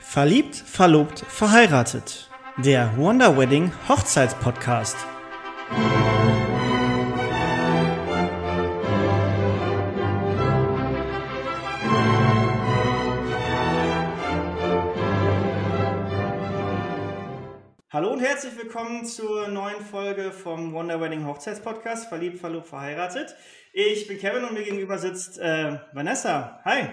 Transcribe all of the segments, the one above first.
Verliebt, verlobt, verheiratet. Der Wonder Wedding Hochzeitspodcast. Hallo und herzlich willkommen zur neuen Folge vom Wonder Wedding Hochzeitspodcast. Verliebt, verlobt, verheiratet. Ich bin Kevin und mir gegenüber sitzt äh, Vanessa. Hi.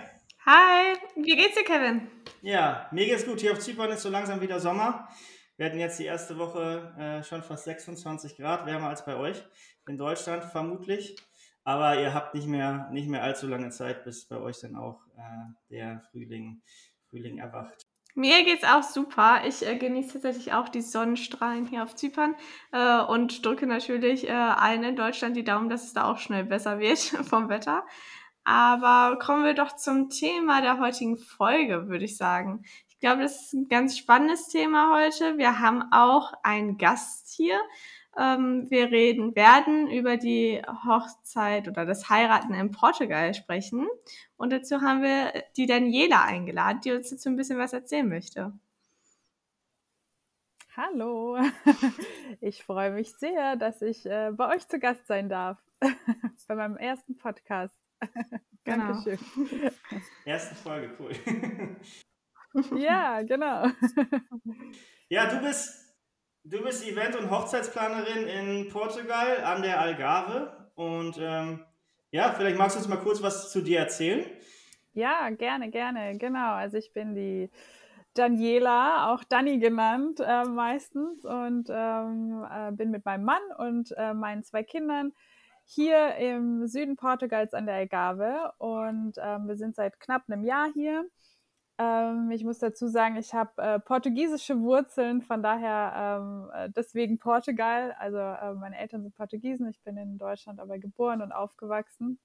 Hi, wie geht's dir, Kevin? Ja, mir geht's gut. Hier auf Zypern ist so langsam wieder Sommer. Wir hatten jetzt die erste Woche äh, schon fast 26 Grad, wärmer als bei euch in Deutschland vermutlich. Aber ihr habt nicht mehr, nicht mehr allzu lange Zeit, bis bei euch dann auch äh, der Frühling, Frühling erwacht. Mir geht's auch super. Ich äh, genieße tatsächlich auch die Sonnenstrahlen hier auf Zypern äh, und drücke natürlich äh, allen in Deutschland die Daumen, dass es da auch schnell besser wird vom Wetter. Aber kommen wir doch zum Thema der heutigen Folge, würde ich sagen. Ich glaube, das ist ein ganz spannendes Thema heute. Wir haben auch einen Gast hier. Ähm, wir reden, werden über die Hochzeit oder das Heiraten in Portugal sprechen. Und dazu haben wir die Daniela eingeladen, die uns dazu ein bisschen was erzählen möchte. Hallo, ich freue mich sehr, dass ich äh, bei euch zu Gast sein darf, bei meinem ersten Podcast. Genau. Dankeschön. Erste Folge, cool. Ja, genau. Ja, du bist, du bist Event- und Hochzeitsplanerin in Portugal an der Algarve. Und ähm, ja, vielleicht magst du uns mal kurz was zu dir erzählen. Ja, gerne, gerne. Genau. Also ich bin die Daniela, auch Dani genannt äh, meistens, und ähm, äh, bin mit meinem Mann und äh, meinen zwei Kindern hier im Süden Portugals an der Algarve. Und ähm, wir sind seit knapp einem Jahr hier. Ähm, ich muss dazu sagen, ich habe äh, portugiesische Wurzeln, von daher ähm, äh, deswegen Portugal. Also äh, meine Eltern sind Portugiesen, ich bin in Deutschland aber geboren und aufgewachsen.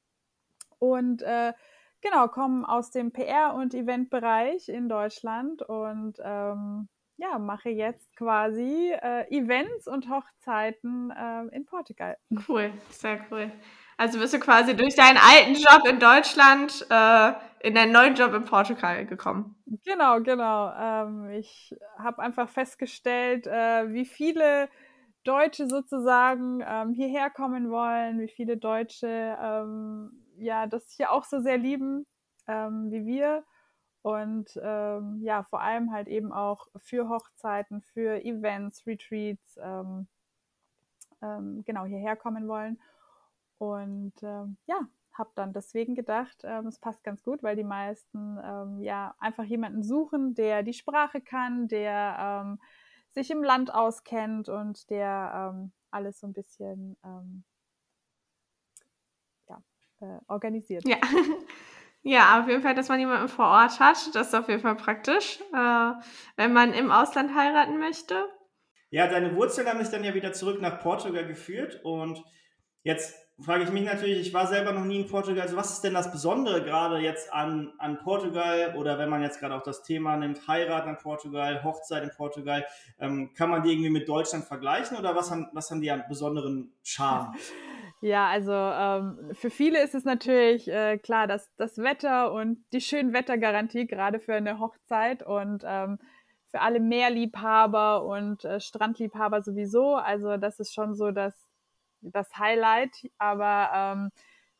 Und äh, genau, kommen aus dem PR- und Eventbereich in Deutschland und ähm, ja, mache jetzt quasi äh, Events und Hochzeiten äh, in Portugal. Cool, sehr cool. Also bist du quasi durch deinen alten Job in Deutschland äh, in deinen neuen Job in Portugal gekommen. Genau, genau. Ähm, ich habe einfach festgestellt, äh, wie viele Deutsche sozusagen ähm, hierher kommen wollen, wie viele Deutsche ähm, ja das hier auch so sehr lieben ähm, wie wir. Und ähm, ja, vor allem halt eben auch für Hochzeiten, für Events, Retreats, ähm, ähm, genau hierher kommen wollen. Und ähm, ja, habe dann deswegen gedacht, ähm, es passt ganz gut, weil die meisten ähm, ja einfach jemanden suchen, der die Sprache kann, der ähm, sich im Land auskennt und der ähm, alles so ein bisschen ähm, ja, äh, organisiert. Ja. Ja, auf jeden Fall, dass man jemanden vor Ort hat. Das ist auf jeden Fall praktisch, äh, wenn man im Ausland heiraten möchte. Ja, deine Wurzeln haben mich dann ja wieder zurück nach Portugal geführt. Und jetzt frage ich mich natürlich, ich war selber noch nie in Portugal. Also was ist denn das Besondere gerade jetzt an, an Portugal? Oder wenn man jetzt gerade auch das Thema nimmt, Heirat in Portugal, Hochzeit in Portugal, ähm, kann man die irgendwie mit Deutschland vergleichen? Oder was haben, was haben die an besonderen Charme? Ja, also ähm, für viele ist es natürlich äh, klar, dass das Wetter und die schönen Wettergarantie gerade für eine Hochzeit und ähm, für alle Meerliebhaber und äh, Strandliebhaber sowieso. Also das ist schon so das, das Highlight. Aber ähm,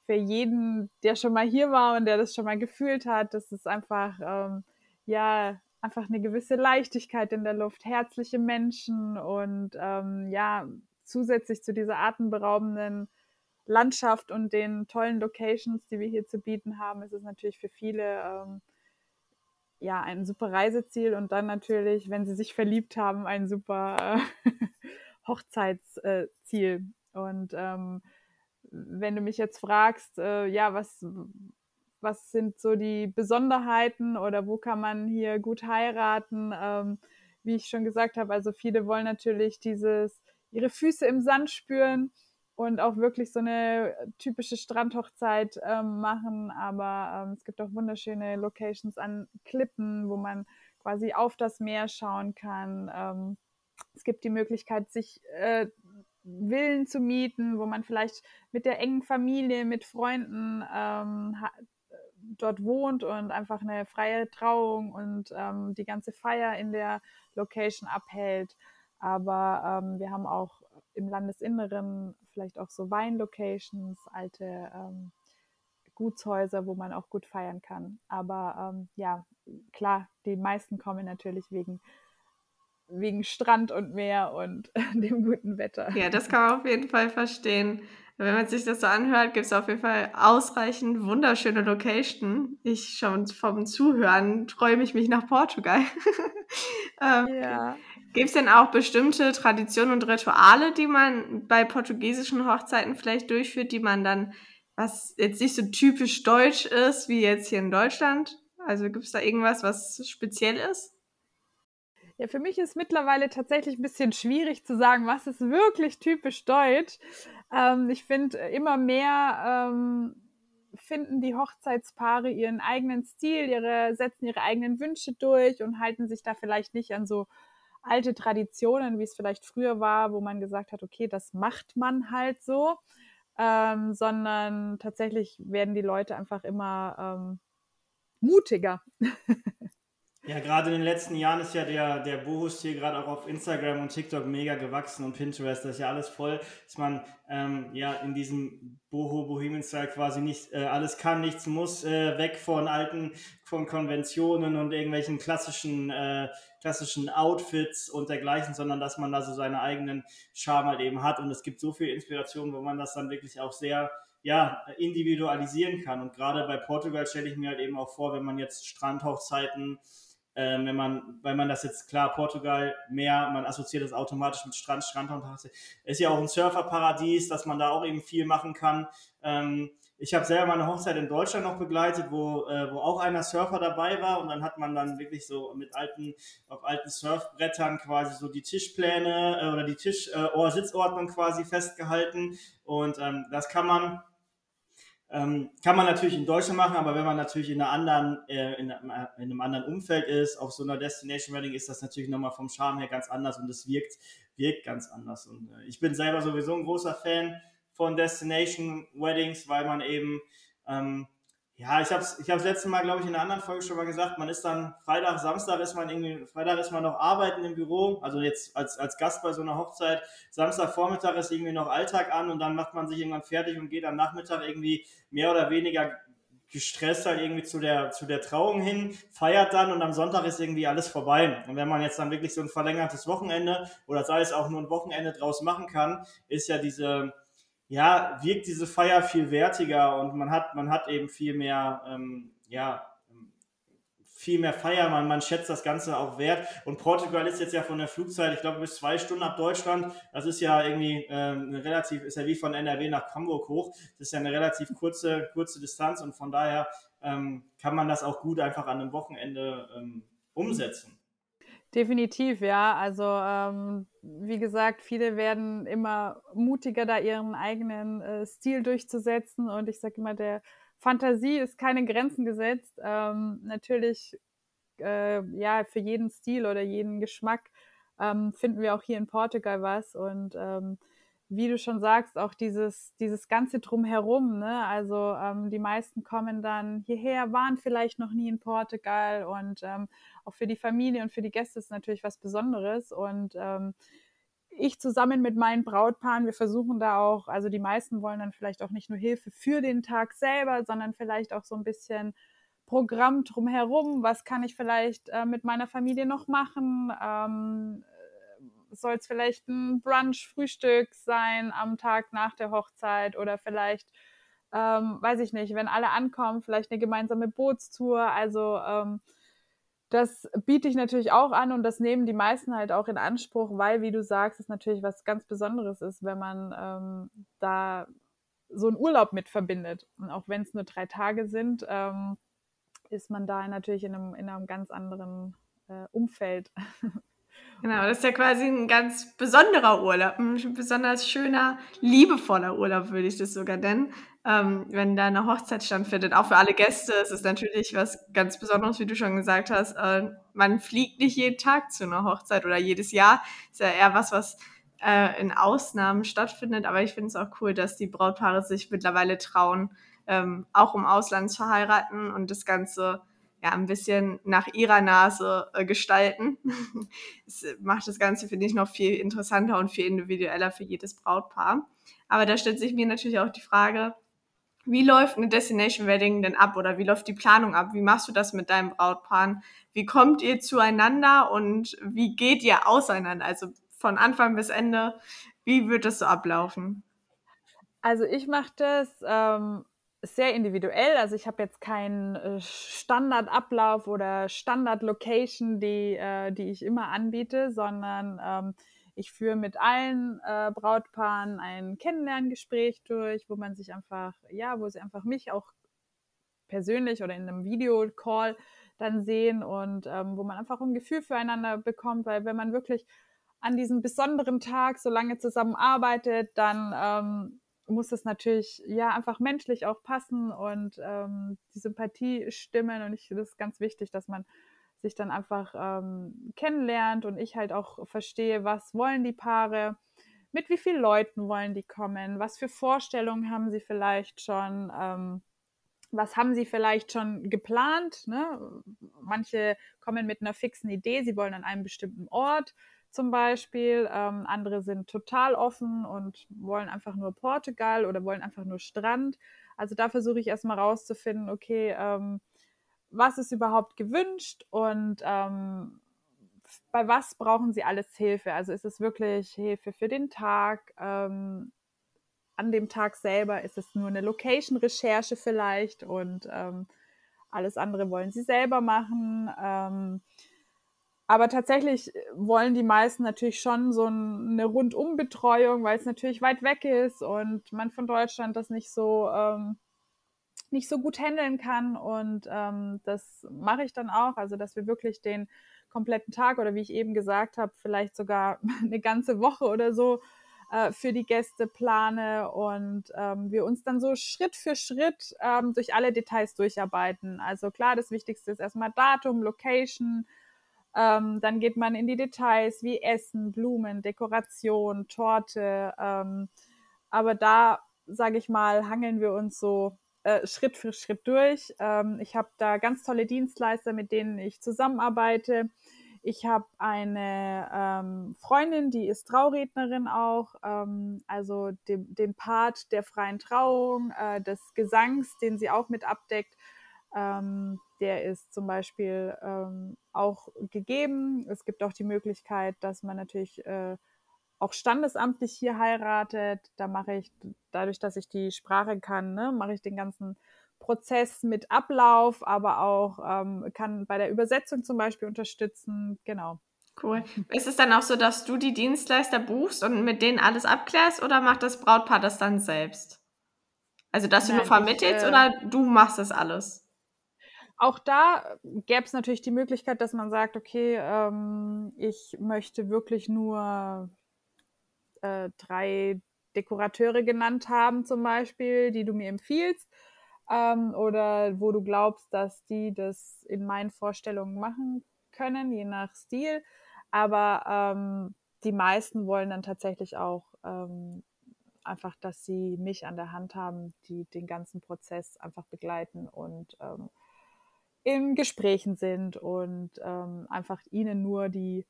für jeden, der schon mal hier war und der das schon mal gefühlt hat, das ist einfach ähm, ja einfach eine gewisse Leichtigkeit in der Luft, herzliche Menschen und ähm, ja zusätzlich zu dieser atemberaubenden Landschaft und den tollen Locations, die wir hier zu bieten haben, ist es natürlich für viele ähm, ja ein super Reiseziel und dann natürlich, wenn sie sich verliebt haben, ein super äh, Hochzeitsziel. Und ähm, wenn du mich jetzt fragst, äh, ja, was, was sind so die Besonderheiten oder wo kann man hier gut heiraten? Ähm, wie ich schon gesagt habe, also viele wollen natürlich dieses, ihre Füße im Sand spüren und auch wirklich so eine typische Strandhochzeit ähm, machen. Aber ähm, es gibt auch wunderschöne Locations an Klippen, wo man quasi auf das Meer schauen kann. Ähm, es gibt die Möglichkeit, sich äh, Villen zu mieten, wo man vielleicht mit der engen Familie, mit Freunden dort wohnt und einfach eine freie Trauung und ähm, die ganze Feier in der Location abhält. Aber ähm, wir haben auch im Landesinneren vielleicht auch so Weinlocations, alte ähm, Gutshäuser, wo man auch gut feiern kann. Aber ähm, ja, klar, die meisten kommen natürlich wegen wegen Strand und Meer und dem guten Wetter. Ja, das kann man auf jeden Fall verstehen. Wenn man sich das so anhört, gibt es auf jeden Fall ausreichend wunderschöne Location. Ich schon vom Zuhören träume ich mich nach Portugal. ähm, ja. Gibt es denn auch bestimmte Traditionen und Rituale, die man bei portugiesischen Hochzeiten vielleicht durchführt, die man dann, was jetzt nicht so typisch deutsch ist, wie jetzt hier in Deutschland? Also gibt es da irgendwas, was speziell ist? Ja, für mich ist mittlerweile tatsächlich ein bisschen schwierig zu sagen, was ist wirklich typisch deutsch. Ähm, ich finde immer mehr ähm, finden die Hochzeitspaare ihren eigenen Stil, ihre, setzen ihre eigenen Wünsche durch und halten sich da vielleicht nicht an so alte Traditionen, wie es vielleicht früher war, wo man gesagt hat, okay, das macht man halt so, ähm, sondern tatsächlich werden die Leute einfach immer ähm, mutiger. Ja, gerade in den letzten Jahren ist ja der, der Boho-Stil gerade auch auf Instagram und TikTok mega gewachsen und Pinterest, das ist ja alles voll, dass man ähm, ja in diesem Boho-Bohemian-Style quasi nicht äh, alles kann, nichts muss, äh, weg von alten, von Konventionen und irgendwelchen klassischen, äh, klassischen Outfits und dergleichen, sondern dass man da so seine eigenen Charme halt eben hat und es gibt so viel Inspiration, wo man das dann wirklich auch sehr ja, individualisieren kann. Und gerade bei Portugal stelle ich mir halt eben auch vor, wenn man jetzt Strandhochzeiten ähm, wenn man, weil man das jetzt klar, Portugal mehr, man assoziiert das automatisch mit Strand, Strand und ist ja auch ein Surferparadies, dass man da auch eben viel machen kann. Ähm, ich habe selber meine Hochzeit in Deutschland noch begleitet, wo, äh, wo auch einer Surfer dabei war und dann hat man dann wirklich so mit alten, auf alten Surfbrettern quasi so die Tischpläne äh, oder die Tisch, äh, Sitzordnung quasi festgehalten und ähm, das kann man ähm, kann man natürlich in Deutschland machen, aber wenn man natürlich in, einer anderen, äh, in, in, einem anderen Umfeld ist, auf so einer Destination Wedding, ist das natürlich nochmal vom Charme her ganz anders und es wirkt, wirkt ganz anders. Und äh, ich bin selber sowieso ein großer Fan von Destination Weddings, weil man eben ähm, ja, ich habe es ich hab's letztes Mal, glaube ich, in einer anderen Folge schon mal gesagt, man ist dann Freitag, Samstag ist man irgendwie, Freitag ist man noch arbeiten im Büro, also jetzt als, als Gast bei so einer Hochzeit, Samstagvormittag ist irgendwie noch Alltag an und dann macht man sich irgendwann fertig und geht am Nachmittag irgendwie mehr oder weniger gestresst halt irgendwie zu der, zu der Trauung hin, feiert dann und am Sonntag ist irgendwie alles vorbei. Und wenn man jetzt dann wirklich so ein verlängertes Wochenende oder sei es auch nur ein Wochenende draus machen kann, ist ja diese, ja, wirkt diese Feier viel wertiger und man hat, man hat eben viel mehr, ähm, ja, viel mehr Feier, man, man schätzt das Ganze auch wert. Und Portugal ist jetzt ja von der Flugzeit, ich glaube, bis zwei Stunden ab Deutschland. Das ist ja irgendwie ähm, relativ, ist ja wie von NRW nach Hamburg hoch. Das ist ja eine relativ kurze, kurze Distanz und von daher ähm, kann man das auch gut einfach an einem Wochenende ähm, umsetzen. Definitiv, ja. Also ähm, wie gesagt, viele werden immer mutiger, da ihren eigenen äh, Stil durchzusetzen. Und ich sage immer, der Fantasie ist keine Grenzen gesetzt. Ähm, natürlich, äh, ja, für jeden Stil oder jeden Geschmack ähm, finden wir auch hier in Portugal was. Und ähm, wie du schon sagst, auch dieses, dieses ganze Drumherum. Ne? Also ähm, die meisten kommen dann hierher, waren vielleicht noch nie in Portugal und ähm, auch für die Familie und für die Gäste ist natürlich was Besonderes. Und ähm, ich zusammen mit meinen Brautpaaren, wir versuchen da auch, also die meisten wollen dann vielleicht auch nicht nur Hilfe für den Tag selber, sondern vielleicht auch so ein bisschen Programm drumherum. Was kann ich vielleicht äh, mit meiner Familie noch machen? Ähm, soll es vielleicht ein Brunch-Frühstück sein am Tag nach der Hochzeit oder vielleicht, ähm, weiß ich nicht, wenn alle ankommen, vielleicht eine gemeinsame Bootstour. Also ähm, das biete ich natürlich auch an und das nehmen die meisten halt auch in Anspruch, weil, wie du sagst, es natürlich was ganz Besonderes ist, wenn man ähm, da so einen Urlaub mit verbindet. Und auch wenn es nur drei Tage sind, ähm, ist man da natürlich in einem, in einem ganz anderen äh, Umfeld. Genau, das ist ja quasi ein ganz besonderer Urlaub, ein besonders schöner, liebevoller Urlaub, würde ich das sogar nennen, ähm, wenn da eine Hochzeit stattfindet. Auch für alle Gäste ist es natürlich was ganz Besonderes, wie du schon gesagt hast. Äh, man fliegt nicht jeden Tag zu einer Hochzeit oder jedes Jahr. Ist ja eher was, was äh, in Ausnahmen stattfindet. Aber ich finde es auch cool, dass die Brautpaare sich mittlerweile trauen, ähm, auch im Ausland zu heiraten und das Ganze ja ein bisschen nach ihrer Nase äh, gestalten. das macht das Ganze, finde ich, noch viel interessanter und viel individueller für jedes Brautpaar. Aber da stellt sich mir natürlich auch die Frage, wie läuft eine Destination Wedding denn ab oder wie läuft die Planung ab? Wie machst du das mit deinem Brautpaar? Wie kommt ihr zueinander und wie geht ihr auseinander? Also von Anfang bis Ende, wie wird das so ablaufen? Also ich mache das ähm, sehr individuell. Also ich habe jetzt keinen äh, Standardablauf oder Standard-Location, die, äh, die ich immer anbiete, sondern ähm, ich führe mit allen äh, Brautpaaren ein Kennenlerngespräch durch, wo man sich einfach, ja, wo sie einfach mich auch persönlich oder in einem Videocall dann sehen und ähm, wo man einfach ein Gefühl füreinander bekommt, weil wenn man wirklich an diesem besonderen Tag so lange zusammenarbeitet, dann ähm, muss es natürlich ja einfach menschlich auch passen und ähm, die Sympathie stimmen. Und ich finde es ganz wichtig, dass man sich dann einfach ähm, kennenlernt und ich halt auch verstehe, was wollen die Paare, mit wie vielen Leuten wollen die kommen, was für Vorstellungen haben sie vielleicht schon, ähm, was haben sie vielleicht schon geplant. Ne? Manche kommen mit einer fixen Idee, sie wollen an einem bestimmten Ort zum Beispiel. Ähm, andere sind total offen und wollen einfach nur Portugal oder wollen einfach nur Strand. Also da versuche ich erstmal rauszufinden, okay, ähm, was ist überhaupt gewünscht und ähm, bei was brauchen sie alles Hilfe? Also ist es wirklich Hilfe für den Tag? Ähm, an dem Tag selber ist es nur eine Location-Recherche vielleicht und ähm, alles andere wollen sie selber machen. Aber tatsächlich wollen die meisten natürlich schon so eine Rundumbetreuung, weil es natürlich weit weg ist und man von Deutschland das nicht so ähm, nicht so gut handeln kann. Und ähm, das mache ich dann auch. Also, dass wir wirklich den kompletten Tag oder wie ich eben gesagt habe, vielleicht sogar eine ganze Woche oder so äh, für die Gäste plane und ähm, wir uns dann so Schritt für Schritt ähm, durch alle Details durcharbeiten. Also klar, das Wichtigste ist erstmal Datum, Location, ähm, dann geht man in die Details wie Essen, Blumen, Dekoration, Torte. Ähm, aber da, sage ich mal, hangeln wir uns so äh, Schritt für Schritt durch. Ähm, ich habe da ganz tolle Dienstleister, mit denen ich zusammenarbeite. Ich habe eine ähm, Freundin, die ist Traurednerin auch, ähm, also den, den Part der freien Trauung, äh, des Gesangs, den sie auch mit abdeckt. Ähm, der ist zum Beispiel ähm, auch gegeben. Es gibt auch die Möglichkeit, dass man natürlich äh, auch standesamtlich hier heiratet. Da mache ich, dadurch, dass ich die Sprache kann, ne, mache ich den ganzen Prozess mit Ablauf, aber auch ähm, kann bei der Übersetzung zum Beispiel unterstützen. Genau. Cool. Ist es dann auch so, dass du die Dienstleister buchst und mit denen alles abklärst oder macht das Brautpaar das dann selbst? Also, dass Nein, du nur vermittelst ich, äh, oder du machst das alles? Auch da gäbe es natürlich die Möglichkeit, dass man sagt, okay, ähm, ich möchte wirklich nur äh, drei Dekorateure genannt haben, zum Beispiel, die du mir empfiehlst, ähm, oder wo du glaubst, dass die das in meinen Vorstellungen machen können, je nach Stil. Aber ähm, die meisten wollen dann tatsächlich auch ähm, einfach, dass sie mich an der Hand haben, die den ganzen Prozess einfach begleiten und ähm, in Gesprächen sind und ähm, einfach ihnen nur die,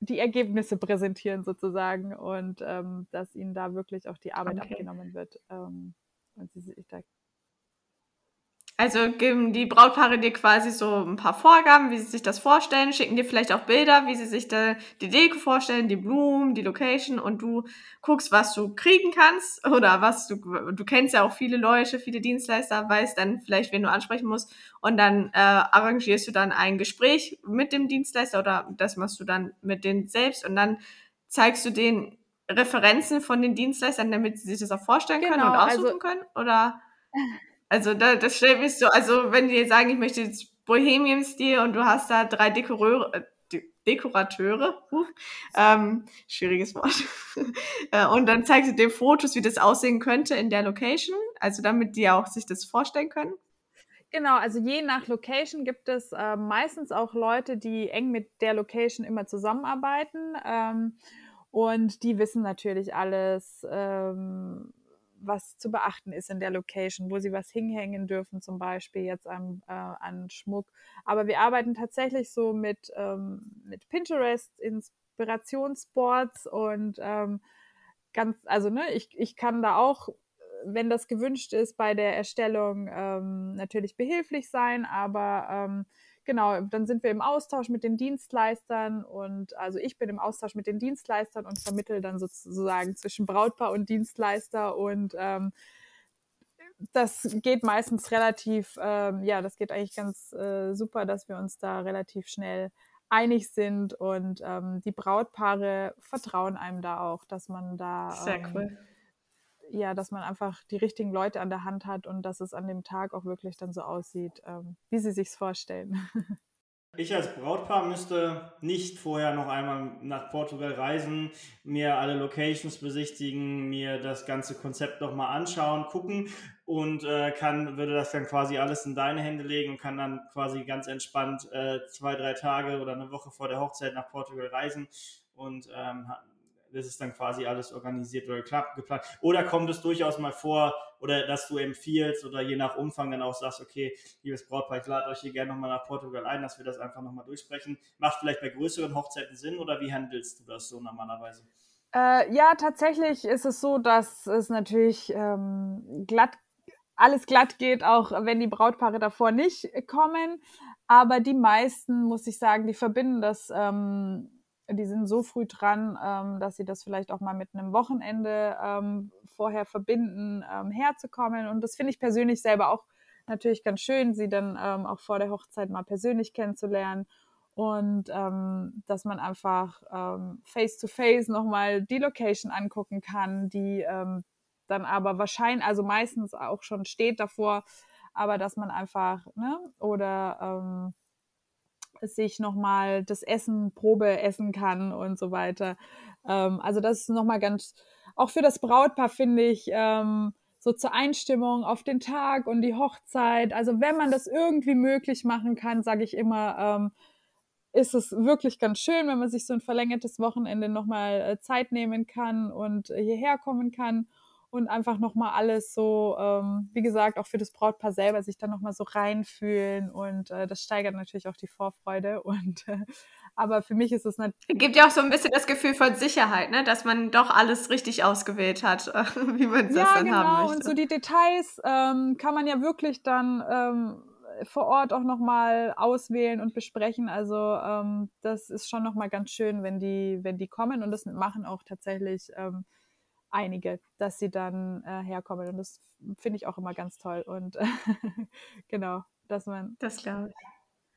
die Ergebnisse präsentieren sozusagen und ähm, dass ihnen da wirklich auch die Arbeit okay. abgenommen wird ähm, und sie also geben die Brautpaare dir quasi so ein paar Vorgaben, wie sie sich das vorstellen, schicken dir vielleicht auch Bilder, wie sie sich da die Deko vorstellen, die Blumen, die Location und du guckst, was du kriegen kannst oder was du, du kennst ja auch viele Leute, viele Dienstleister, weißt dann vielleicht, wen du ansprechen musst und dann äh, arrangierst du dann ein Gespräch mit dem Dienstleister oder das machst du dann mit denen selbst und dann zeigst du denen Referenzen von den Dienstleistern, damit sie sich das auch vorstellen genau, können und aussuchen also, können oder? Also da, das stellt mich so, also wenn die sagen, ich möchte jetzt Bohemian-Stil und du hast da drei Dekoreure, äh, Dekorateure, uh, ähm, schwieriges Wort, äh, und dann zeigst du dir Fotos, wie das aussehen könnte in der Location, also damit die auch sich das vorstellen können. Genau, also je nach Location gibt es äh, meistens auch Leute, die eng mit der Location immer zusammenarbeiten. Ähm, und die wissen natürlich alles, ähm, was zu beachten ist in der Location, wo sie was hinhängen dürfen, zum Beispiel jetzt an, äh, an Schmuck. Aber wir arbeiten tatsächlich so mit, ähm, mit Pinterest, Inspirationsboards und ähm, ganz, also ne, ich, ich kann da auch wenn das gewünscht ist, bei der Erstellung ähm, natürlich behilflich sein, aber ähm, genau, dann sind wir im Austausch mit den Dienstleistern und also ich bin im Austausch mit den Dienstleistern und vermittel dann sozusagen zwischen Brautpaar und Dienstleister und ähm, das geht meistens relativ, ähm, ja, das geht eigentlich ganz äh, super, dass wir uns da relativ schnell einig sind und ähm, die Brautpaare vertrauen einem da auch, dass man da Sehr ähm, cool ja, dass man einfach die richtigen Leute an der Hand hat und dass es an dem Tag auch wirklich dann so aussieht, ähm, wie sie sich's vorstellen. Ich als Brautpaar müsste nicht vorher noch einmal nach Portugal reisen, mir alle Locations besichtigen, mir das ganze Konzept nochmal anschauen, gucken und äh, kann, würde das dann quasi alles in deine Hände legen und kann dann quasi ganz entspannt äh, zwei, drei Tage oder eine Woche vor der Hochzeit nach Portugal reisen und ähm, das ist dann quasi alles organisiert oder geplant. Oder kommt es durchaus mal vor, oder dass du empfiehlst oder je nach Umfang dann auch sagst, okay, liebes Brautpaar, ich lade euch hier gerne nochmal nach Portugal ein, dass wir das einfach nochmal durchsprechen. Macht vielleicht bei größeren Hochzeiten Sinn oder wie handelst du das so normalerweise? Äh, ja, tatsächlich ist es so, dass es natürlich ähm, glatt, alles glatt geht, auch wenn die Brautpaare davor nicht kommen. Aber die meisten, muss ich sagen, die verbinden das ähm, die sind so früh dran, ähm, dass sie das vielleicht auch mal mit einem Wochenende ähm, vorher verbinden, ähm, herzukommen. Und das finde ich persönlich selber auch natürlich ganz schön, sie dann ähm, auch vor der Hochzeit mal persönlich kennenzulernen und ähm, dass man einfach ähm, face to face nochmal die Location angucken kann, die dann aber wahrscheinlich, also meistens auch schon steht davor, aber dass man einfach, ne, oder ähm, sich nochmal das Essen Probe essen kann und so weiter. Ähm, also das ist nochmal ganz, auch für das Brautpaar finde ich, ähm, so zur Einstimmung auf den Tag und die Hochzeit. Also wenn man das irgendwie möglich machen kann, sage ich immer, ähm, ist es wirklich ganz schön, wenn man sich so ein verlängertes Wochenende nochmal äh, Zeit nehmen kann und äh, hierher kommen kann und einfach nochmal alles so, ähm, wie gesagt, auch für das Brautpaar selber sich dann nochmal so reinfühlen und äh, das steigert natürlich auch die Vorfreude und äh, aber für mich ist es natürlich. Gibt ja auch so ein bisschen das Gefühl von Sicherheit, ne? dass man doch alles richtig ausgewählt hat, wie man es ja, dann genau. haben möchte. Und so die Details ähm, kann man ja wirklich dann ähm, vor Ort auch nochmal auswählen und besprechen. Also ähm, das ist schon nochmal ganz schön, wenn die, wenn die kommen und das machen auch tatsächlich ähm, einige, dass sie dann äh, herkommen. Und das finde ich auch immer ganz toll. Und genau, dass man. Das glaube ich.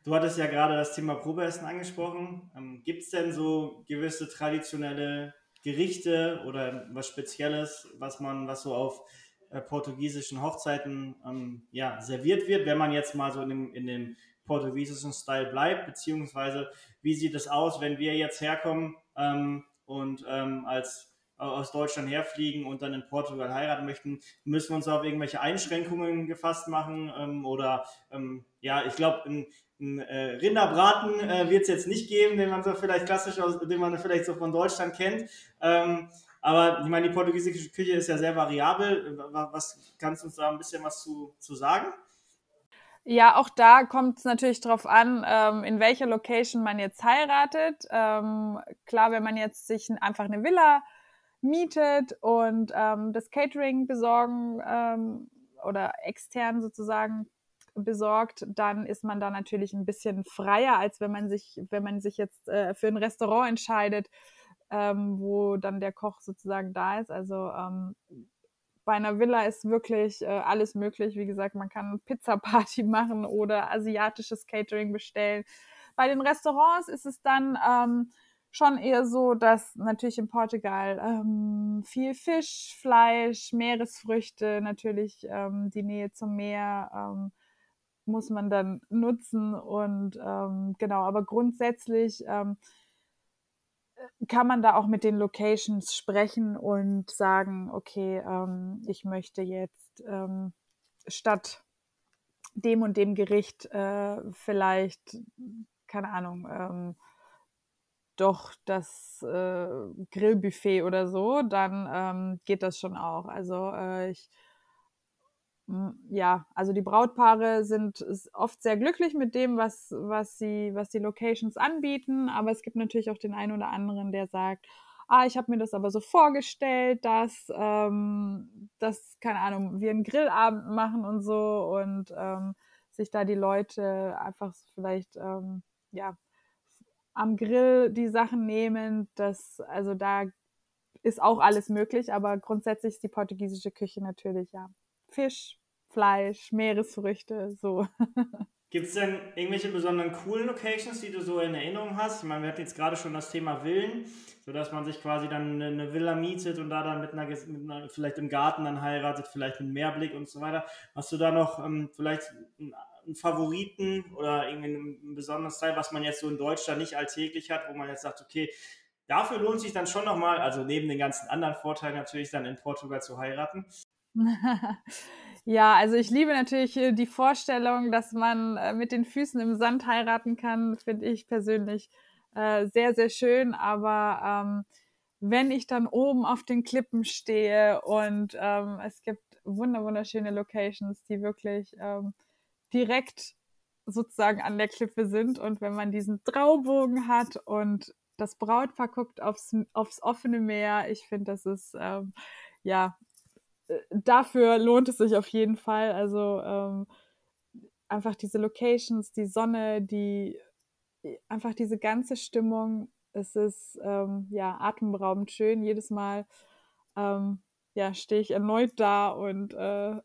Du hattest ja gerade das Thema Probeessen angesprochen. Ähm, Gibt es denn so gewisse traditionelle Gerichte oder was Spezielles, was man, was so auf äh, portugiesischen Hochzeiten ähm, ja, serviert wird, wenn man jetzt mal so in dem, in dem portugiesischen Style bleibt, beziehungsweise wie sieht es aus, wenn wir jetzt herkommen ähm, und ähm, als aus Deutschland herfliegen und dann in Portugal heiraten möchten, müssen wir uns auf irgendwelche Einschränkungen gefasst machen ähm, oder ähm, ja, ich glaube, ein, ein äh, Rinderbraten äh, wird es jetzt nicht geben, den man so vielleicht klassisch aus, den man vielleicht so von Deutschland kennt. Ähm, aber ich meine, die portugiesische Küche ist ja sehr variabel. Was kannst du uns da ein bisschen was zu, zu sagen? Ja, auch da kommt es natürlich darauf an, ähm, in welcher Location man jetzt heiratet. Ähm, klar, wenn man jetzt sich einfach eine Villa mietet und ähm, das Catering besorgen ähm, oder extern sozusagen besorgt, dann ist man da natürlich ein bisschen freier, als wenn man sich, wenn man sich jetzt äh, für ein Restaurant entscheidet, ähm, wo dann der Koch sozusagen da ist. Also ähm, bei einer Villa ist wirklich äh, alles möglich. Wie gesagt, man kann Pizza-Party machen oder asiatisches Catering bestellen. Bei den Restaurants ist es dann ähm, schon eher so, dass natürlich in Portugal ähm, viel Fisch, Fleisch, Meeresfrüchte, natürlich ähm, die Nähe zum Meer ähm, muss man dann nutzen und ähm, genau, aber grundsätzlich ähm, kann man da auch mit den Locations sprechen und sagen, okay, ähm, ich möchte jetzt statt dem und dem Gericht äh, vielleicht, keine Ahnung, doch das äh, Grillbuffet oder so, dann ähm, geht das schon auch. Also äh, ich ja, also die Brautpaare sind oft sehr glücklich mit dem, was, was, sie, was die Locations anbieten, aber es gibt natürlich auch den einen oder anderen, der sagt, ah, ich habe mir das aber so vorgestellt, dass, ähm, dass, keine Ahnung, wir einen Grillabend machen und so und ähm, sich da die Leute einfach vielleicht, ähm, ja, am Grill die Sachen nehmen, das, also da ist auch alles möglich, aber grundsätzlich ist die portugiesische Küche natürlich, ja, Fisch, Fleisch, Meeresfrüchte, so. Gibt es denn irgendwelche besonderen coolen Locations, die du so in Erinnerung hast? Ich meine, wir hatten jetzt gerade schon das Thema Villen, sodass man sich quasi dann eine Villa mietet und da dann mit einer, mit einer vielleicht im Garten dann heiratet, vielleicht mit Meerblick und so weiter. Hast du da noch ähm, vielleicht einen Favoriten oder irgendwie ein besonderes Teil, was man jetzt so in Deutschland nicht alltäglich hat, wo man jetzt sagt, okay, dafür lohnt sich dann schon nochmal, also neben den ganzen anderen Vorteilen natürlich dann in Portugal zu heiraten? Ja, also ich liebe natürlich äh, die Vorstellung, dass man äh, mit den Füßen im Sand heiraten kann, finde ich persönlich äh, sehr, sehr schön. Aber ähm, wenn ich dann oben auf den Klippen stehe und ähm, es gibt wunder wunderschöne Locations, die wirklich ähm, direkt sozusagen an der Klippe sind und wenn man diesen Traubogen hat und das Brautpaar guckt aufs, aufs offene Meer, ich finde, das ist ähm, ja dafür lohnt es sich auf jeden Fall. Also ähm, einfach diese Locations, die Sonne, die einfach diese ganze Stimmung. Es ist ähm, ja atemberaubend schön. Jedes Mal ähm, ja, stehe ich erneut da und äh,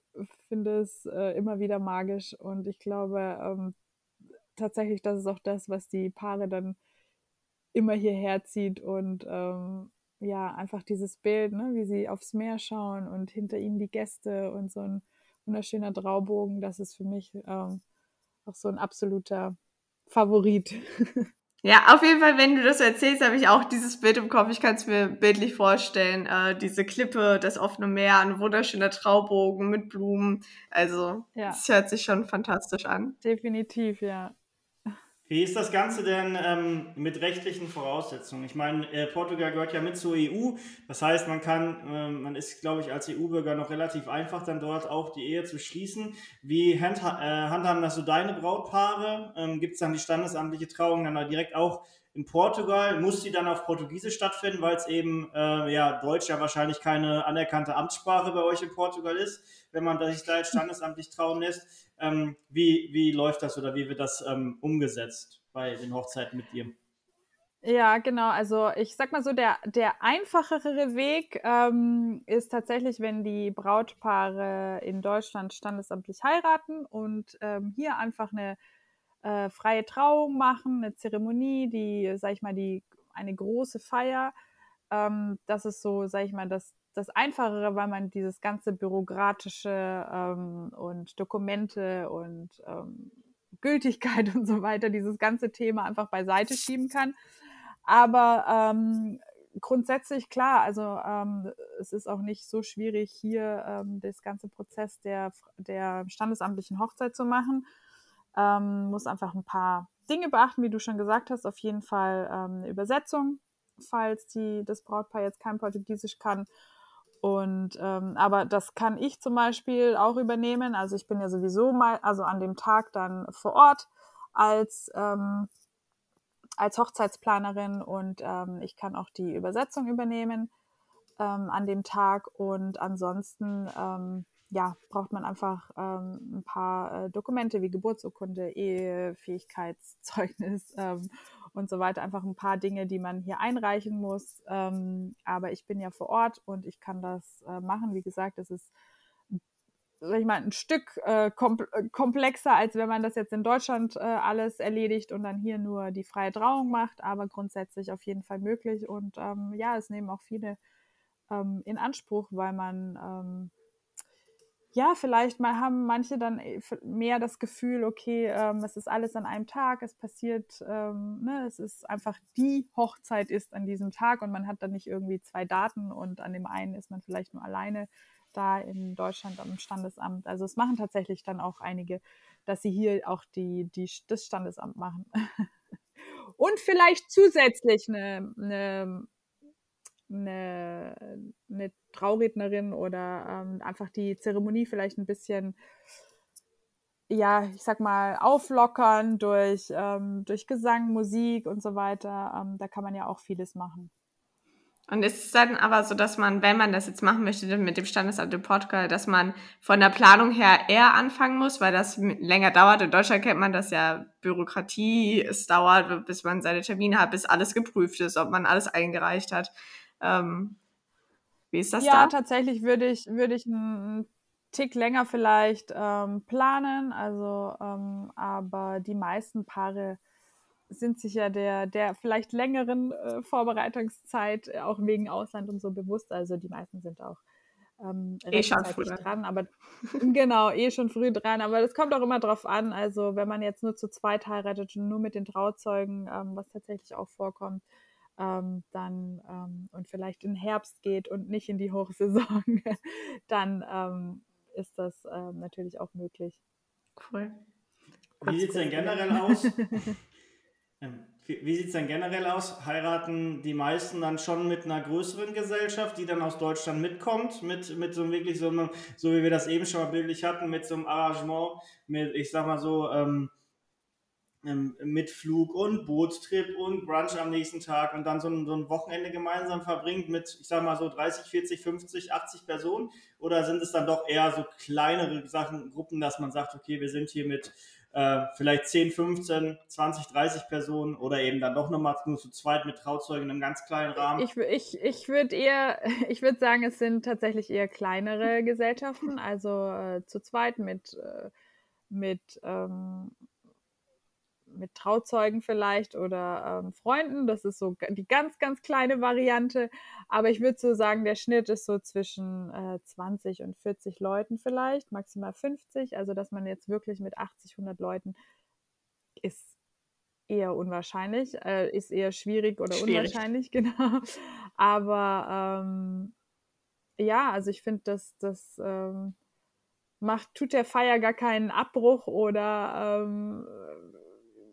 finde es äh, immer wieder magisch. Und ich glaube ähm, tatsächlich, das ist auch das, was die Paare dann immer hierher zieht und ähm, ja, einfach dieses Bild, ne, wie sie aufs Meer schauen und hinter ihnen die Gäste und so ein wunderschöner Traubogen, das ist für mich ähm, auch so ein absoluter Favorit. Ja, auf jeden Fall, wenn du das erzählst, habe ich auch dieses Bild im Kopf. Ich kann es mir bildlich vorstellen. Äh, diese Klippe, das offene Meer, ein wunderschöner Traubogen mit Blumen. Also, ja. das hört sich schon fantastisch an. Definitiv, ja. Wie ist das Ganze denn ähm, mit rechtlichen Voraussetzungen? Ich meine, äh, Portugal gehört ja mit zur EU. Das heißt, man kann, äh, man ist, glaube ich, als EU-Bürger noch relativ einfach, dann dort auch die Ehe zu schließen. Wie hand, äh, handhaben das so deine Brautpaare? Ähm, Gibt es dann die standesamtliche Trauung dann da direkt auch in Portugal? Muss die dann auf Portugiesisch stattfinden, weil es eben, äh, ja, Deutsch ja wahrscheinlich keine anerkannte Amtssprache bei euch in Portugal ist, wenn man sich da jetzt standesamtlich trauen lässt? Ähm, wie, wie läuft das oder wie wird das ähm, umgesetzt bei den Hochzeiten mit dir? Ja, genau. Also ich sag mal so, der, der einfachere Weg ähm, ist tatsächlich, wenn die Brautpaare in Deutschland standesamtlich heiraten und ähm, hier einfach eine äh, freie Trauung machen, eine Zeremonie, die, sag ich mal, die eine große Feier. Ähm, das ist so, sag ich mal, das, das Einfachere, weil man dieses ganze bürokratische ähm, und Dokumente und ähm, Gültigkeit und so weiter, dieses ganze Thema einfach beiseite schieben kann. Aber ähm, grundsätzlich klar, also ähm, es ist auch nicht so schwierig, hier ähm, das ganze Prozess der, der standesamtlichen Hochzeit zu machen. Ähm, muss einfach ein paar Dinge beachten, wie du schon gesagt hast. Auf jeden Fall ähm, eine Übersetzung, falls die, das Brautpaar jetzt kein Portugiesisch kann. Und ähm, aber das kann ich zum Beispiel auch übernehmen. Also ich bin ja sowieso mal, also an dem Tag dann vor Ort als ähm, als Hochzeitsplanerin und ähm, ich kann auch die Übersetzung übernehmen ähm, an dem Tag und ansonsten ähm, ja braucht man einfach ähm, ein paar äh, Dokumente wie Geburtsurkunde, Ehefähigkeitszeugnis ähm, und so weiter. Einfach ein paar Dinge, die man hier einreichen muss. Ähm, aber ich bin ja vor Ort und ich kann das äh, machen. Wie gesagt, es ist sag ich mal, ein Stück äh, kom komplexer, als wenn man das jetzt in Deutschland äh, alles erledigt und dann hier nur die freie Trauung macht, aber grundsätzlich auf jeden Fall möglich. Und ähm, ja, es nehmen auch viele ähm, in Anspruch, weil man ähm, ja, vielleicht mal haben manche dann äh, mehr das Gefühl, okay, ähm, es ist alles an einem Tag, es passiert, ähm, ne, es ist einfach die Hochzeit ist an diesem Tag und man hat dann nicht irgendwie zwei Daten und an dem einen ist man vielleicht nur alleine da in Deutschland am Standesamt. Also es machen tatsächlich dann auch einige, dass sie hier auch die, die, das Standesamt machen. Und vielleicht zusätzlich eine, eine, eine, eine Traurednerin oder ähm, einfach die Zeremonie vielleicht ein bisschen, ja, ich sag mal, auflockern durch, ähm, durch Gesang, Musik und so weiter. Ähm, da kann man ja auch vieles machen. Und ist es dann aber so, dass man, wenn man das jetzt machen möchte mit dem Standesamt in Portugal, dass man von der Planung her eher anfangen muss, weil das länger dauert. In Deutschland kennt man das ja, Bürokratie, es dauert, bis man seine Termine hat, bis alles geprüft ist, ob man alles eingereicht hat. Ähm, wie ist das ja, da? Ja, tatsächlich würde ich, würde ich einen Tick länger vielleicht ähm, planen, also ähm, aber die meisten Paare sind sich ja der, der vielleicht längeren äh, Vorbereitungszeit äh, auch wegen Ausland und so bewusst. Also die meisten sind auch ähm, eh schon früh dran, aber genau, eh schon früh dran. Aber das kommt auch immer drauf an. Also wenn man jetzt nur zu zweit heiratet und nur mit den Trauzeugen, ähm, was tatsächlich auch vorkommt, ähm, dann ähm, und vielleicht in Herbst geht und nicht in die Hochsaison, dann ähm, ist das ähm, natürlich auch möglich. Cool. Wie sieht es denn generell aus? Ähm, wie sieht es denn generell aus? Heiraten die meisten dann schon mit einer größeren Gesellschaft, die dann aus Deutschland mitkommt, mit, mit so wirklich so einem, so wie wir das eben schon mal bildlich hatten, mit so einem Arrangement, mit, ich sag mal so, ähm, ähm, mit Flug und Bootstrip und Brunch am nächsten Tag und dann so ein, so ein Wochenende gemeinsam verbringt mit, ich sag mal so 30, 40, 50, 80 Personen? Oder sind es dann doch eher so kleinere Sachen, Gruppen, dass man sagt, okay, wir sind hier mit äh, vielleicht 10, 15, 20, 30 Personen oder eben dann doch nochmal nur zu zweit mit Trauzeugen in einem ganz kleinen Rahmen? Ich, ich, ich würde eher, ich würde sagen, es sind tatsächlich eher kleinere Gesellschaften, also äh, zu zweit mit, äh, mit ähm, mit Trauzeugen vielleicht oder ähm, Freunden. Das ist so die ganz, ganz kleine Variante. Aber ich würde so sagen, der Schnitt ist so zwischen äh, 20 und 40 Leuten vielleicht, maximal 50. Also, dass man jetzt wirklich mit 80, 100 Leuten ist eher unwahrscheinlich, äh, ist eher schwierig oder schwierig. unwahrscheinlich, genau. Aber ähm, ja, also ich finde, dass das ähm, macht, tut der Feier gar keinen Abbruch oder ähm,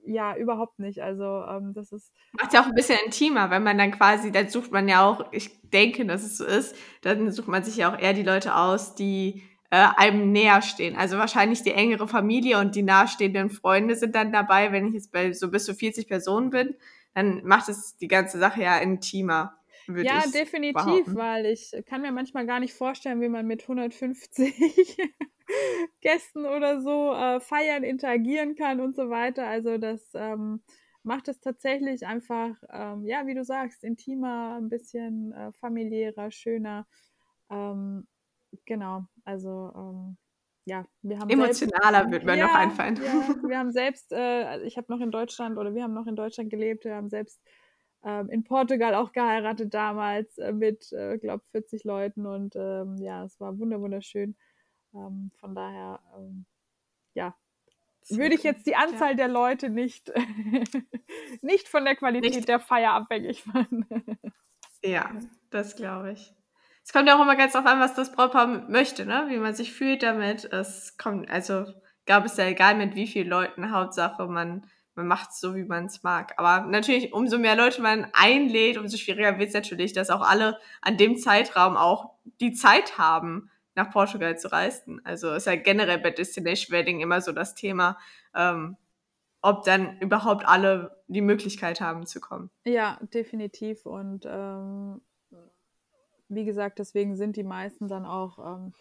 ja, überhaupt nicht. Also ähm, das ist. Macht ja auch ein bisschen intimer, wenn man dann quasi, dann sucht man ja auch, ich denke, dass es so ist, dann sucht man sich ja auch eher die Leute aus, die äh, einem näher stehen. Also wahrscheinlich die engere Familie und die nahestehenden Freunde sind dann dabei. Wenn ich jetzt bei so bis zu 40 Personen bin, dann macht es die ganze Sache ja intimer. Ja, definitiv, behaupten. weil ich kann mir manchmal gar nicht vorstellen, wie man mit 150 Gästen oder so äh, feiern, interagieren kann und so weiter. Also das ähm, macht es tatsächlich einfach, ähm, ja, wie du sagst, intimer, ein bisschen äh, familiärer, schöner. Ähm, genau, also ja, wir haben emotionaler selbst, wird mir ja, noch einfallen. Ja, wir haben selbst, äh, ich habe noch in Deutschland oder wir haben noch in Deutschland gelebt, wir haben selbst ähm, in Portugal auch geheiratet damals äh, mit, äh, glaube 40 Leuten und ähm, ja, es war wunderschön. Ähm, von daher, ähm, ja, würde ich jetzt die Anzahl ja. der Leute nicht, nicht von der Qualität nicht. der Feier abhängig machen. ja, das glaube ich. Es kommt ja auch immer ganz darauf an, was das Brautpaar möchte, ne? wie man sich fühlt damit. Es kommt, also gab es ja egal mit wie vielen Leuten, Hauptsache man, man macht es so, wie man es mag. Aber natürlich, umso mehr Leute man einlädt, umso schwieriger wird es natürlich, dass auch alle an dem Zeitraum auch die Zeit haben, nach Portugal zu reisen. Also ist ja generell bei Destination Wedding immer so das Thema, ähm, ob dann überhaupt alle die Möglichkeit haben zu kommen. Ja, definitiv. Und ähm, wie gesagt, deswegen sind die meisten dann auch ähm,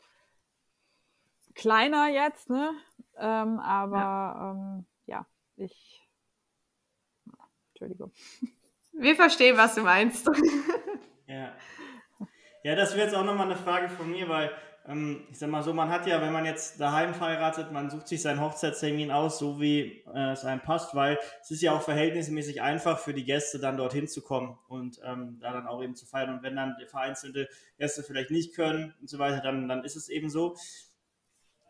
kleiner jetzt, ne? Ähm, aber ja. Ähm, ja, ich. Entschuldigung. Wir verstehen, was du meinst. ja. Ja, das wäre jetzt auch nochmal eine Frage von mir, weil ich sag mal so, man hat ja, wenn man jetzt daheim verheiratet, man sucht sich seinen Hochzeitstermin aus, so wie äh, es einem passt, weil es ist ja auch verhältnismäßig einfach für die Gäste dann dorthin zu kommen und ähm, da dann auch eben zu feiern. Und wenn dann vereinzelte Gäste vielleicht nicht können und so weiter, dann, dann ist es eben so.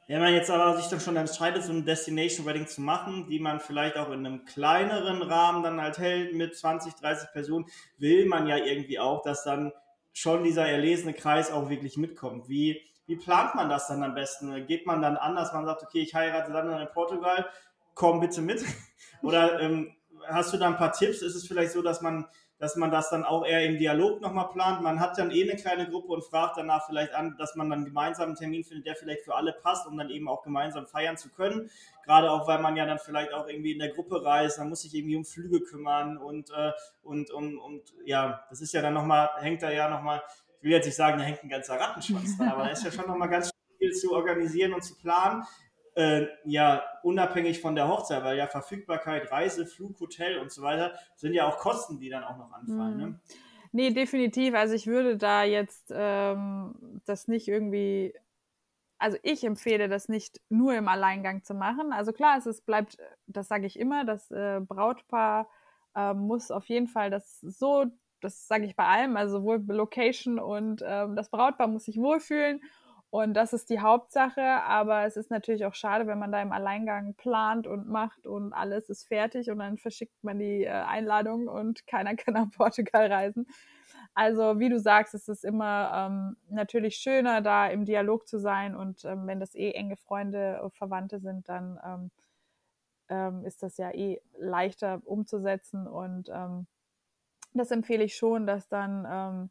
Wenn man jetzt aber sich dann schon entscheidet, so ein Destination Wedding zu machen, die man vielleicht auch in einem kleineren Rahmen dann halt hält mit 20, 30 Personen, will man ja irgendwie auch, dass dann schon dieser erlesene Kreis auch wirklich mitkommt. Wie wie plant man das dann am besten? Geht man dann anders? Man sagt, okay, ich heirate dann in Portugal, komm bitte mit? Oder ähm, hast du da ein paar Tipps? Ist es vielleicht so, dass man dass man das dann auch eher im Dialog nochmal plant. Man hat dann eh eine kleine Gruppe und fragt danach vielleicht an, dass man dann gemeinsam einen Termin findet, der vielleicht für alle passt, um dann eben auch gemeinsam feiern zu können. Gerade auch, weil man ja dann vielleicht auch irgendwie in der Gruppe reist, man muss sich irgendwie um Flüge kümmern und, äh, und, und, und ja, das ist ja dann nochmal, hängt da ja nochmal, ich will jetzt nicht sagen, da hängt ein ganzer Rattenschwanz dran, aber da ist ja schon nochmal ganz viel zu organisieren und zu planen äh, ja unabhängig von der Hochzeit, weil ja Verfügbarkeit, Reise, Flug, Hotel und so weiter sind ja auch Kosten, die dann auch noch anfallen. Mhm. Ne? Nee, definitiv. Also ich würde da jetzt ähm, das nicht irgendwie, also ich empfehle das nicht nur im Alleingang zu machen. Also klar, es ist, bleibt, das sage ich immer, das äh, Brautpaar äh, muss auf jeden Fall das so, das sage ich bei allem, also sowohl Location und ähm, das Brautpaar muss sich wohlfühlen und das ist die Hauptsache, aber es ist natürlich auch schade, wenn man da im Alleingang plant und macht und alles ist fertig und dann verschickt man die äh, Einladung und keiner kann nach Portugal reisen. Also wie du sagst, es ist immer ähm, natürlich schöner, da im Dialog zu sein und ähm, wenn das eh enge Freunde, und Verwandte sind, dann ähm, ähm, ist das ja eh leichter umzusetzen und ähm, das empfehle ich schon, dass dann ähm,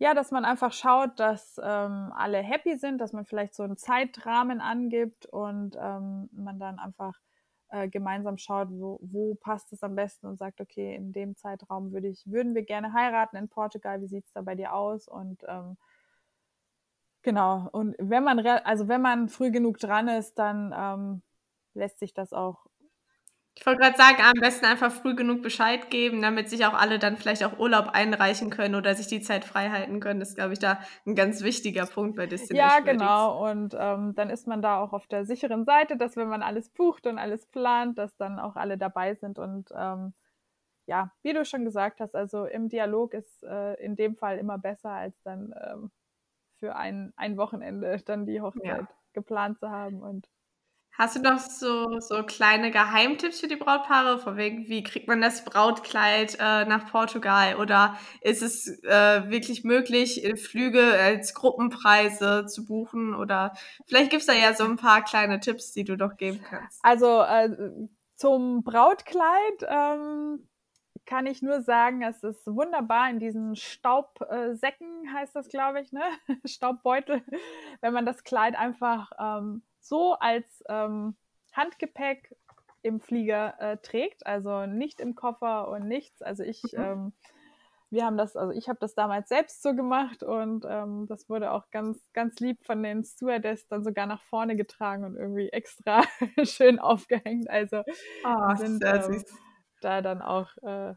ja, dass man einfach schaut, dass ähm, alle happy sind, dass man vielleicht so einen Zeitrahmen angibt und ähm, man dann einfach äh, gemeinsam schaut, wo, wo passt es am besten und sagt, okay, in dem Zeitraum würde ich, würden wir gerne heiraten in Portugal, wie sieht es da bei dir aus? Und ähm, genau, und wenn man also wenn man früh genug dran ist, dann ähm, lässt sich das auch ich wollte gerade sagen, am besten einfach früh genug Bescheid geben, damit sich auch alle dann vielleicht auch Urlaub einreichen können oder sich die Zeit frei halten können. Das ist, glaube ich, da ein ganz wichtiger Punkt bei Destination Ja, genau. Und ähm, dann ist man da auch auf der sicheren Seite, dass wenn man alles bucht und alles plant, dass dann auch alle dabei sind. Und ähm, ja, wie du schon gesagt hast, also im Dialog ist äh, in dem Fall immer besser, als dann ähm, für ein, ein Wochenende dann die Hochzeit ja. geplant zu haben. Und Hast du noch so, so kleine Geheimtipps für die Brautpaare? Von wegen, wie kriegt man das Brautkleid äh, nach Portugal? Oder ist es äh, wirklich möglich, äh, Flüge als Gruppenpreise zu buchen? Oder vielleicht gibt es da ja so ein paar kleine Tipps, die du doch geben kannst. Also äh, zum Brautkleid ähm, kann ich nur sagen, es ist wunderbar in diesen Staubsäcken, heißt das, glaube ich, ne? Staubbeutel, wenn man das Kleid einfach ähm, so als ähm, Handgepäck im Flieger äh, trägt, also nicht im Koffer und nichts. Also ich, mhm. ähm, wir haben das, also ich habe das damals selbst so gemacht und ähm, das wurde auch ganz, ganz lieb von den Stewardess dann sogar nach vorne getragen und irgendwie extra schön aufgehängt. Also oh, sind ähm, da dann auch äh,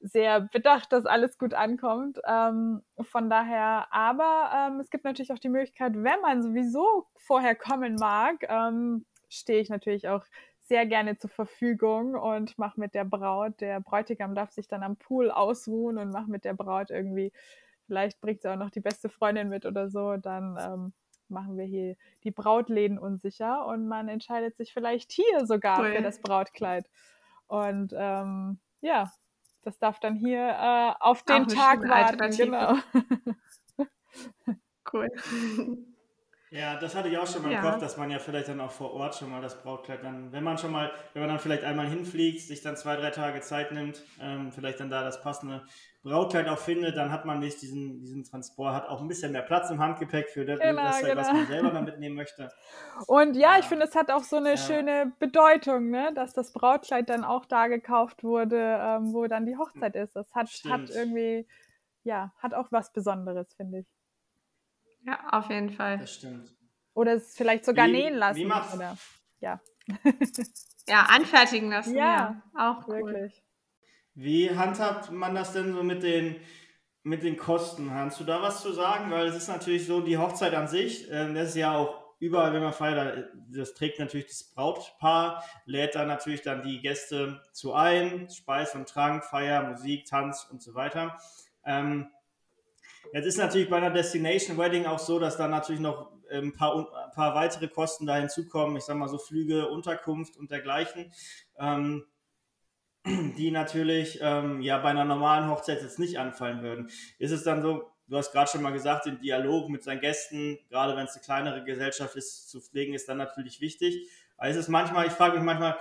sehr bedacht, dass alles gut ankommt. Ähm, von daher, aber ähm, es gibt natürlich auch die Möglichkeit, wenn man sowieso vorher kommen mag, ähm, stehe ich natürlich auch sehr gerne zur Verfügung und mache mit der Braut, der Bräutigam darf sich dann am Pool ausruhen und mache mit der Braut irgendwie, vielleicht bringt sie auch noch die beste Freundin mit oder so, dann ähm, machen wir hier die Brautläden unsicher und man entscheidet sich vielleicht hier sogar cool. für das Brautkleid. Und ähm, ja, das darf dann hier äh, auf den Tag warten. Genau. cool. Ja, das hatte ich auch schon mal im ja. Kopf, dass man ja vielleicht dann auch vor Ort schon mal das Brautkleid dann, wenn man schon mal, wenn man dann vielleicht einmal hinfliegt, sich dann zwei, drei Tage Zeit nimmt, ähm, vielleicht dann da das passende Brautkleid auch findet, dann hat man nicht diesen, diesen Transport, hat auch ein bisschen mehr Platz im Handgepäck für das, genau, das genau. was man selber dann mitnehmen möchte. Und ja, ja. ich finde, es hat auch so eine ja. schöne Bedeutung, ne? dass das Brautkleid dann auch da gekauft wurde, ähm, wo dann die Hochzeit ist. Das hat, hat irgendwie, ja, hat auch was Besonderes, finde ich. Ja, auf jeden Fall. Das stimmt. Oder es vielleicht sogar wie, nähen lassen. Wie machst oder, ja. ja, anfertigen lassen. Ja, ja. auch cool. wirklich. Wie handhabt man das denn so mit den, mit den Kosten? Hast du da was zu sagen? Weil es ist natürlich so, die Hochzeit an sich, äh, das ist ja auch überall, wenn man feiert, das trägt natürlich das Brautpaar, lädt dann natürlich dann die Gäste zu ein, Speis und Trank, Feier, Musik, Tanz und so weiter. Ähm, Jetzt ist natürlich bei einer Destination Wedding auch so, dass da natürlich noch ein paar, ein paar weitere Kosten da hinzukommen. Ich sage mal so Flüge, Unterkunft und dergleichen, ähm, die natürlich ähm, ja bei einer normalen Hochzeit jetzt nicht anfallen würden. Ist es dann so, du hast gerade schon mal gesagt, den Dialog mit seinen Gästen, gerade wenn es eine kleinere Gesellschaft ist, zu pflegen, ist dann natürlich wichtig. Aber ist es manchmal, ich frage mich manchmal,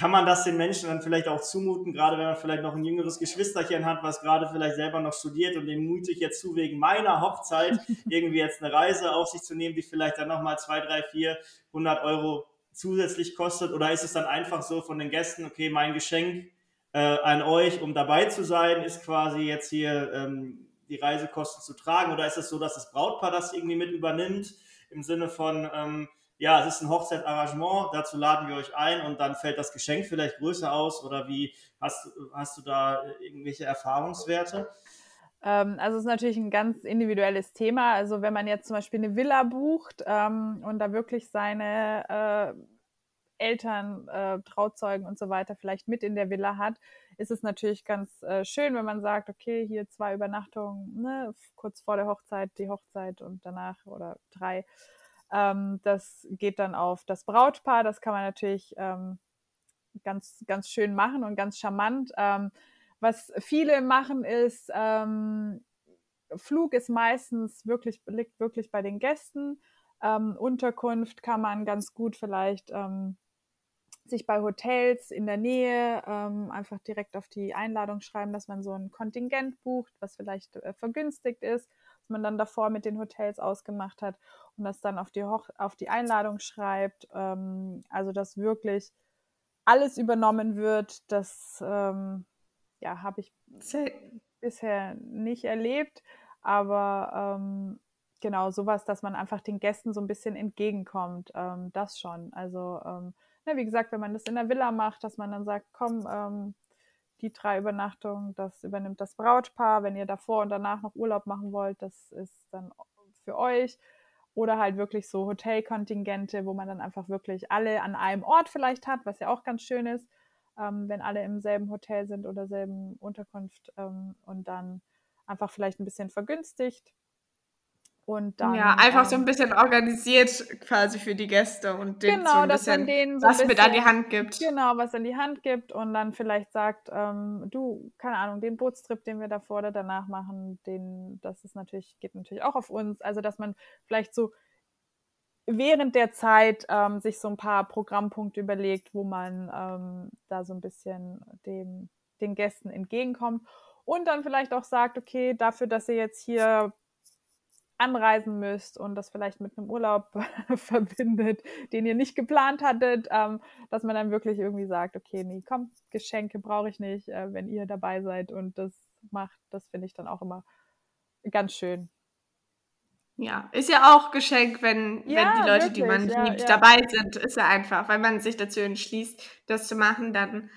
kann man das den Menschen dann vielleicht auch zumuten, gerade wenn man vielleicht noch ein jüngeres Geschwisterchen hat, was gerade vielleicht selber noch studiert und dem mute ich jetzt zu, wegen meiner Hochzeit irgendwie jetzt eine Reise auf sich zu nehmen, die vielleicht dann nochmal zwei, drei, vier, hundert Euro zusätzlich kostet? Oder ist es dann einfach so von den Gästen, okay, mein Geschenk äh, an euch, um dabei zu sein, ist quasi jetzt hier ähm, die Reisekosten zu tragen? Oder ist es so, dass das Brautpaar das irgendwie mit übernimmt im Sinne von, ähm, ja, es ist ein Hochzeitarrangement, dazu laden wir euch ein und dann fällt das Geschenk vielleicht größer aus oder wie hast, hast du da irgendwelche Erfahrungswerte? Ähm, also es ist natürlich ein ganz individuelles Thema. Also wenn man jetzt zum Beispiel eine Villa bucht ähm, und da wirklich seine äh, Eltern, äh, Trauzeugen und so weiter vielleicht mit in der Villa hat, ist es natürlich ganz äh, schön, wenn man sagt, okay, hier zwei Übernachtungen, ne, kurz vor der Hochzeit, die Hochzeit und danach oder drei. Ähm, das geht dann auf das Brautpaar. Das kann man natürlich ähm, ganz, ganz schön machen und ganz charmant. Ähm, was viele machen ist, ähm, Flug ist meistens wirklich, liegt wirklich bei den Gästen. Ähm, Unterkunft kann man ganz gut vielleicht ähm, sich bei Hotels in der Nähe ähm, einfach direkt auf die Einladung schreiben, dass man so ein Kontingent bucht, was vielleicht äh, vergünstigt ist man dann davor mit den Hotels ausgemacht hat und das dann auf die, Hoch auf die Einladung schreibt. Ähm, also dass wirklich alles übernommen wird, das ähm, ja, habe ich bisher nicht erlebt. Aber ähm, genau, sowas, dass man einfach den Gästen so ein bisschen entgegenkommt, ähm, das schon. Also, ähm, na, wie gesagt, wenn man das in der Villa macht, dass man dann sagt, komm, ähm, die drei Übernachtungen, das übernimmt das Brautpaar. Wenn ihr davor und danach noch Urlaub machen wollt, das ist dann für euch. Oder halt wirklich so Hotelkontingente, wo man dann einfach wirklich alle an einem Ort vielleicht hat, was ja auch ganz schön ist, ähm, wenn alle im selben Hotel sind oder selben Unterkunft ähm, und dann einfach vielleicht ein bisschen vergünstigt. Und dann, ja, einfach ähm, so ein bisschen organisiert quasi für die Gäste und denen genau, so ein bisschen denen so was bisschen, mit an die Hand gibt. Genau, was an die Hand gibt und dann vielleicht sagt, ähm, du, keine Ahnung, den Bootstrip, den wir davor oder danach machen, den, das ist natürlich, geht natürlich auch auf uns. Also, dass man vielleicht so während der Zeit ähm, sich so ein paar Programmpunkte überlegt, wo man ähm, da so ein bisschen dem, den Gästen entgegenkommt und dann vielleicht auch sagt, okay, dafür, dass ihr jetzt hier anreisen müsst und das vielleicht mit einem Urlaub verbindet, den ihr nicht geplant hattet, ähm, dass man dann wirklich irgendwie sagt, okay, nee, komm, Geschenke brauche ich nicht, äh, wenn ihr dabei seid und das macht, das finde ich dann auch immer ganz schön. Ja, ist ja auch Geschenk, wenn, ja, wenn die Leute, wirklich, die man ja, liebt, ja. dabei sind. Ist ja einfach, wenn man sich dazu entschließt, das zu machen, dann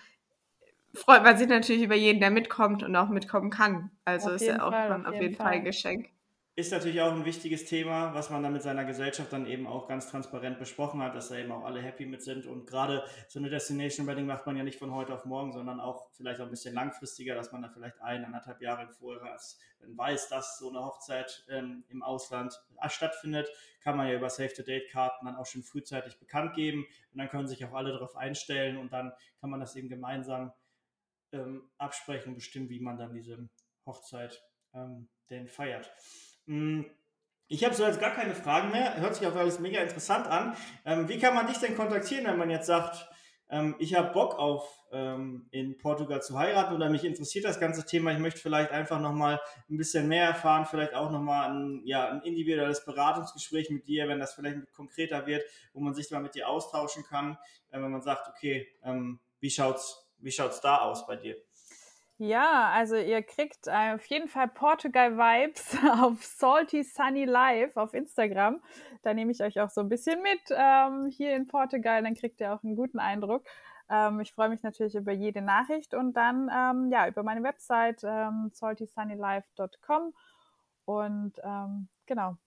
freut man sich natürlich über jeden, der mitkommt und auch mitkommen kann. Also auf ist ja auch Fall, auf, auf jeden Fall ein Geschenk ist natürlich auch ein wichtiges Thema, was man dann mit seiner Gesellschaft dann eben auch ganz transparent besprochen hat, dass da eben auch alle happy mit sind. Und gerade so eine Destination Wedding macht man ja nicht von heute auf morgen, sondern auch vielleicht auch ein bisschen langfristiger, dass man da vielleicht ein, anderthalb Jahre vorher weiß, dass so eine Hochzeit ähm, im Ausland stattfindet, kann man ja über Save-the-Date-Karten dann auch schon frühzeitig bekannt geben. Und dann können sich auch alle darauf einstellen und dann kann man das eben gemeinsam ähm, absprechen, bestimmen, wie man dann diese Hochzeit ähm, denn feiert. Hm, ich habe so jetzt gar keine Fragen mehr. Hört sich auch alles mega interessant an. Ähm, wie kann man dich denn kontaktieren, wenn man jetzt sagt, ähm, ich habe Bock auf ähm, in Portugal zu heiraten oder mich interessiert das ganze Thema. Ich möchte vielleicht einfach nochmal ein bisschen mehr erfahren, vielleicht auch nochmal ein, ja, ein individuelles Beratungsgespräch mit dir, wenn das vielleicht konkreter wird, wo man sich mal mit dir austauschen kann, äh, wenn man sagt, okay, ähm, wie schaut's, wie schaut's da aus bei dir? Ja, also ihr kriegt auf jeden Fall Portugal-Vibes auf Salty Sunny Live auf Instagram. Da nehme ich euch auch so ein bisschen mit ähm, hier in Portugal, dann kriegt ihr auch einen guten Eindruck. Ähm, ich freue mich natürlich über jede Nachricht und dann ähm, ja über meine Website ähm, saltysunnylife.com und ähm, genau,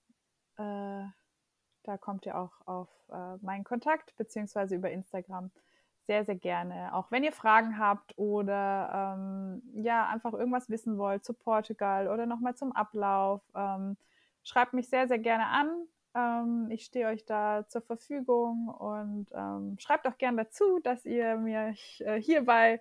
äh, da kommt ihr auch auf äh, meinen Kontakt beziehungsweise über Instagram sehr, sehr gerne. Auch wenn ihr Fragen habt oder ähm, ja, einfach irgendwas wissen wollt zu Portugal oder nochmal zum Ablauf, ähm, schreibt mich sehr, sehr gerne an. Ähm, ich stehe euch da zur Verfügung und ähm, schreibt auch gerne dazu, dass ihr mir äh, hierbei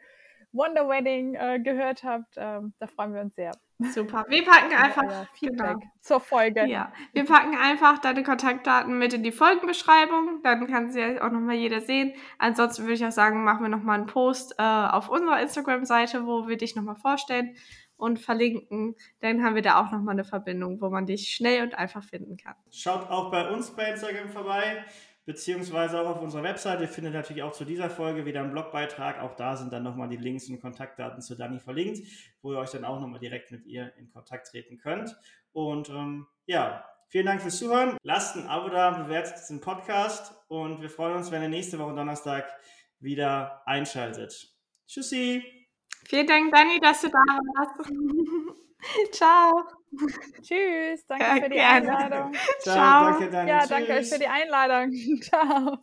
Wonder Wedding äh, gehört habt. Ähm, da freuen wir uns sehr. Super. Wir packen einfach euer Feedback genau. zur Folge. Ja, wir packen einfach deine Kontaktdaten mit in die Folgenbeschreibung. Dann kann sie ja auch nochmal jeder sehen. Ansonsten würde ich auch sagen, machen wir nochmal einen Post äh, auf unserer Instagram-Seite, wo wir dich nochmal vorstellen und verlinken. Dann haben wir da auch nochmal eine Verbindung, wo man dich schnell und einfach finden kann. Schaut auch bei uns bei Instagram vorbei beziehungsweise auch auf unserer Webseite. Ihr findet natürlich auch zu dieser Folge wieder einen Blogbeitrag. Auch da sind dann nochmal die Links und Kontaktdaten zu Dani verlinkt, wo ihr euch dann auch nochmal direkt mit ihr in Kontakt treten könnt. Und ähm, ja, vielen Dank fürs Zuhören. Lasst ein Abo da, bewertet diesen Podcast und wir freuen uns, wenn ihr nächste Woche Donnerstag wieder einschaltet. Tschüssi! Vielen Dank, Dani, dass du da warst. Ciao. Tschüss, danke ja, für die gerne. Einladung. Ciao. Ciao. Danke. Ja, danke Tschüss. für die Einladung. Ciao.